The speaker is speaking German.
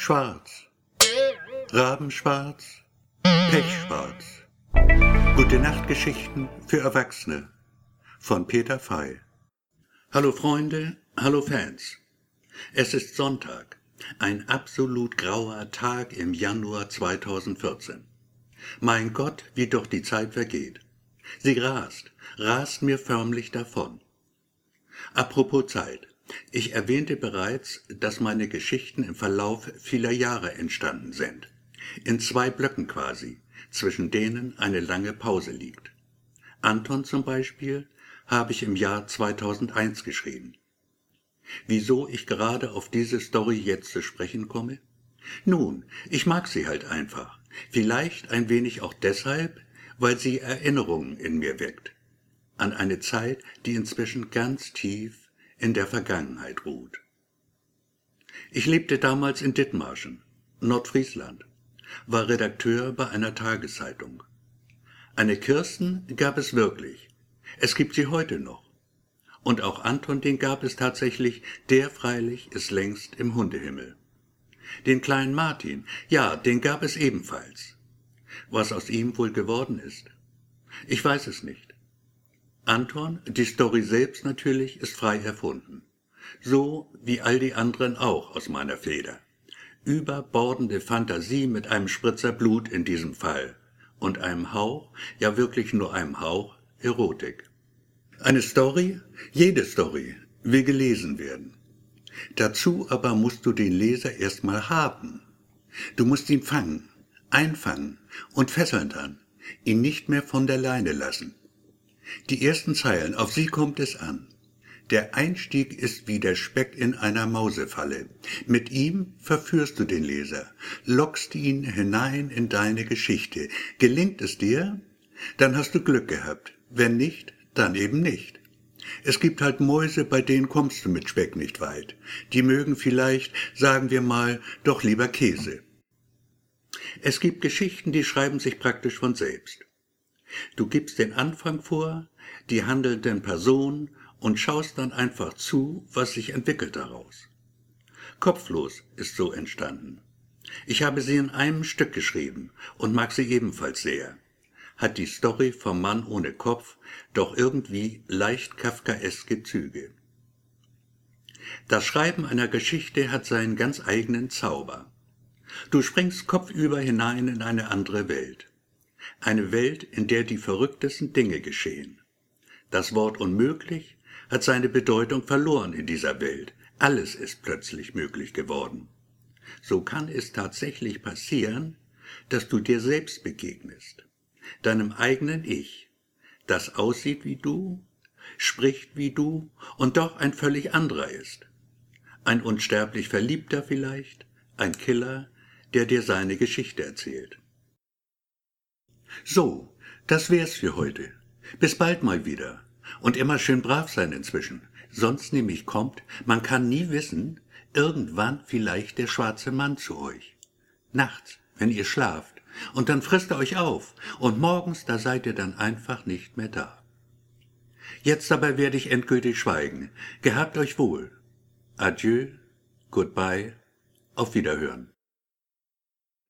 Schwarz. Rabenschwarz. Pechschwarz. Gute Nachtgeschichten für Erwachsene von Peter Fey. Hallo Freunde, hallo Fans. Es ist Sonntag, ein absolut grauer Tag im Januar 2014. Mein Gott, wie doch die Zeit vergeht. Sie rast, rast mir förmlich davon. Apropos Zeit. Ich erwähnte bereits, dass meine Geschichten im Verlauf vieler Jahre entstanden sind. In zwei Blöcken quasi, zwischen denen eine lange Pause liegt. Anton zum Beispiel habe ich im Jahr 2001 geschrieben. Wieso ich gerade auf diese Story jetzt zu sprechen komme? Nun, ich mag sie halt einfach. Vielleicht ein wenig auch deshalb, weil sie Erinnerungen in mir weckt. An eine Zeit, die inzwischen ganz tief in der Vergangenheit ruht. Ich lebte damals in Dithmarschen, Nordfriesland, war Redakteur bei einer Tageszeitung. Eine Kirsten gab es wirklich. Es gibt sie heute noch. Und auch Anton, den gab es tatsächlich, der freilich ist längst im Hundehimmel. Den kleinen Martin, ja, den gab es ebenfalls. Was aus ihm wohl geworden ist? Ich weiß es nicht. Anton, die Story selbst natürlich, ist frei erfunden. So wie all die anderen auch aus meiner Feder. Überbordende Fantasie mit einem Spritzer Blut in diesem Fall. Und einem Hauch, ja wirklich nur einem Hauch, Erotik. Eine Story, jede Story, will gelesen werden. Dazu aber musst du den Leser erstmal haben. Du musst ihn fangen, einfangen und fesseln dann, ihn nicht mehr von der Leine lassen. Die ersten Zeilen, auf sie kommt es an. Der Einstieg ist wie der Speck in einer Mausefalle. Mit ihm verführst du den Leser, lockst ihn hinein in deine Geschichte. Gelingt es dir? Dann hast du Glück gehabt. Wenn nicht, dann eben nicht. Es gibt halt Mäuse, bei denen kommst du mit Speck nicht weit. Die mögen vielleicht, sagen wir mal, doch lieber Käse. Es gibt Geschichten, die schreiben sich praktisch von selbst. Du gibst den Anfang vor, die handelnden Personen und schaust dann einfach zu, was sich entwickelt daraus. Kopflos ist so entstanden. Ich habe sie in einem Stück geschrieben und mag sie ebenfalls sehr. Hat die Story vom Mann ohne Kopf doch irgendwie leicht kafkaeske Züge. Das Schreiben einer Geschichte hat seinen ganz eigenen Zauber. Du springst kopfüber hinein in eine andere Welt. Eine Welt, in der die verrücktesten Dinge geschehen. Das Wort unmöglich hat seine Bedeutung verloren in dieser Welt. Alles ist plötzlich möglich geworden. So kann es tatsächlich passieren, dass du dir selbst begegnest, deinem eigenen Ich, das aussieht wie du, spricht wie du und doch ein völlig anderer ist. Ein unsterblich Verliebter vielleicht, ein Killer, der dir seine Geschichte erzählt. So, das wär's für heute. Bis bald mal wieder. Und immer schön brav sein inzwischen. Sonst nämlich kommt, man kann nie wissen, irgendwann vielleicht der schwarze Mann zu euch. Nachts, wenn ihr schlaft. Und dann frisst er euch auf. Und morgens, da seid ihr dann einfach nicht mehr da. Jetzt aber werde ich endgültig schweigen. Gehabt euch wohl. Adieu, goodbye, auf Wiederhören.